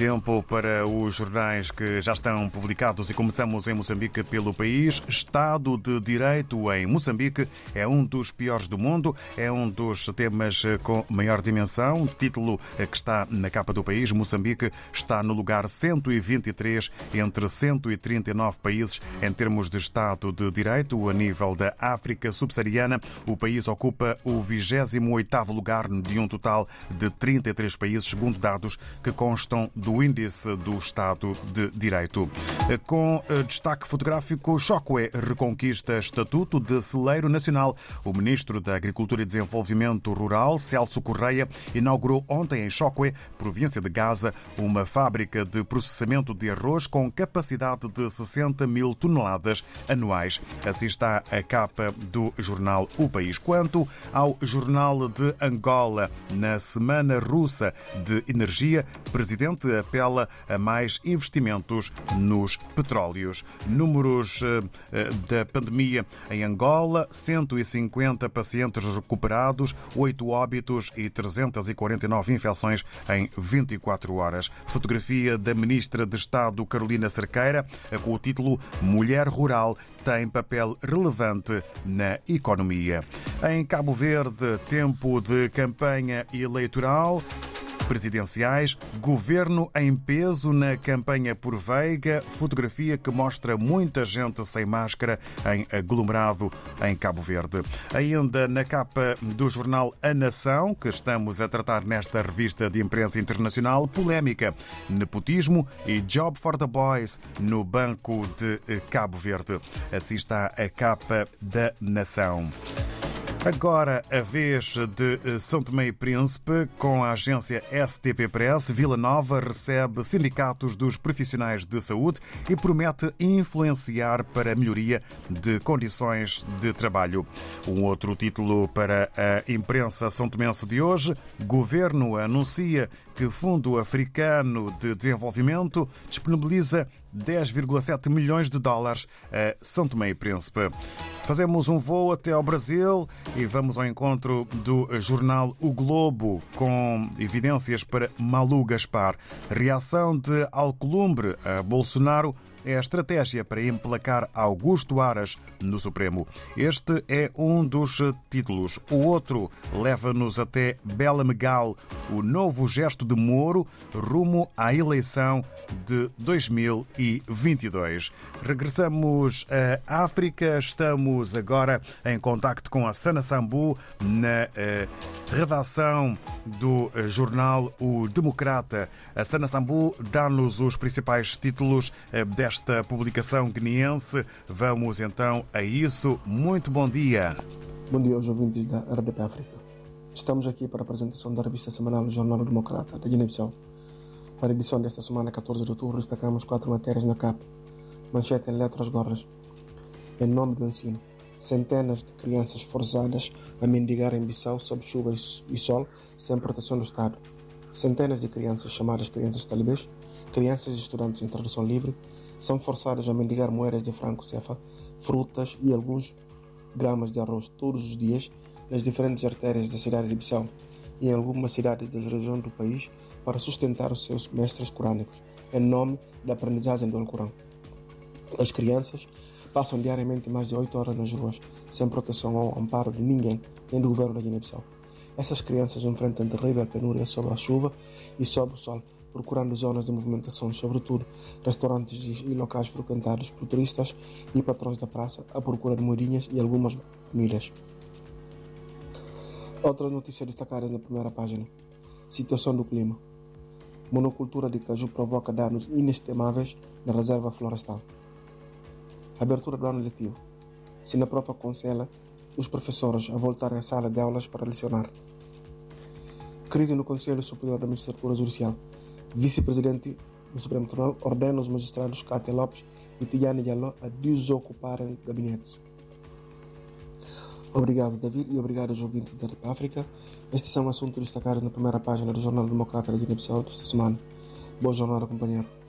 Tempo para os jornais que já estão publicados e começamos em Moçambique pelo país. Estado de Direito em Moçambique é um dos piores do mundo, é um dos temas com maior dimensão. Título que está na capa do país: Moçambique está no lugar 123 entre 139 países em termos de Estado de Direito. A nível da África subsaariana, o país ocupa o 28 lugar de um total de 33 países, segundo dados que constam do do Índice do Estado de Direito. Com eh, destaque fotográfico, Chocue reconquista estatuto de celeiro nacional. O ministro da Agricultura e Desenvolvimento Rural, Celso Correia, inaugurou ontem em Chocue, província de Gaza, uma fábrica de processamento de arroz com capacidade de 60 mil toneladas anuais. Assim está a capa do jornal O País. Quanto ao jornal de Angola, na Semana Russa de Energia, presidente apela a mais investimentos nos petróleos. Números eh, eh, da pandemia em Angola: 150 pacientes recuperados, 8 óbitos e 349 infecções em 24 horas. Fotografia da ministra de Estado Carolina Cerqueira com o título Mulher Rural tem papel relevante na economia. Em Cabo Verde, tempo de campanha eleitoral presidenciais, governo em peso na campanha por Veiga, fotografia que mostra muita gente sem máscara em aglomerado em Cabo Verde. Ainda na capa do jornal A Nação, que estamos a tratar nesta revista de imprensa internacional, polémica, nepotismo e Job for the Boys no Banco de Cabo Verde. Está a capa da Nação. Agora a vez de eh, São Tomé e Príncipe, com a agência STP Press, Vila Nova recebe sindicatos dos profissionais de saúde e promete influenciar para a melhoria de condições de trabalho. Um outro título para a imprensa são tomense de hoje: Governo anuncia que Fundo Africano de Desenvolvimento disponibiliza 10,7 milhões de dólares a São Tomé e Príncipe. Fazemos um voo até ao Brasil e vamos ao encontro do jornal O Globo com evidências para Malu Gaspar. Reação de Alcolumbre a Bolsonaro é a estratégia para emplacar Augusto Aras no Supremo. Este é um dos títulos. O outro leva-nos até Bela Megal, o novo gesto de Moro rumo à eleição de 2022. Regressamos à África. Estamos agora em contacto com a Sana Sambu na eh, redação do eh, jornal O Democrata. A Sana Sambu dá-nos os principais títulos eh, desta publicação guineense. Vamos então a isso. Muito bom dia. Bom dia aos ouvintes da RDP África. Estamos aqui para a apresentação da revista semanal do Jornal Democrata da Guiné-Bissau. Para a edição desta semana, 14 de outubro, destacamos quatro matérias na capa. Manchete em letras gordas. Em nome do ensino, centenas de crianças forçadas a mendigar em Bissau sob chuva e sol, sem proteção do Estado. Centenas de crianças, chamadas crianças talibês, crianças e estudantes em tradução livre, são forçadas a mendigar moedas de franco cefa, frutas e alguns gramas de arroz todos os dias nas diferentes artérias da cidade de Bissau e em algumas cidades das regiões do país para sustentar os seus mestres corânicos, em nome da aprendizagem do Alcorão. As crianças passam diariamente mais de 8 horas nas ruas, sem proteção ou amparo de ninguém, nem do governo da Guiné-Bissau. Essas crianças enfrentam terrível penúria sob a chuva e sob o sol, procurando zonas de movimentação, sobretudo restaurantes e locais frequentados por turistas e patrões da praça, à procura de moedinhas e algumas milhas. Outras notícias destacadas na primeira página. Situação do clima. Monocultura de caju provoca danos inestimáveis na reserva florestal. Abertura do ano letivo. Sinaprof aconselha os professores a voltarem à sala de aulas para lecionar. Crise no Conselho Superior da Magistratura Judicial. Vice-presidente do Supremo Tribunal ordena os magistrados Cátia Lopes e Tiane Diallo a desocuparem gabinetes. Obrigado, David, e obrigado aos ouvintes da África. Estes são assuntos destacados na primeira página do Jornal Democrata da Guiné-Bissau desta semana. Boa jornada, companheiro.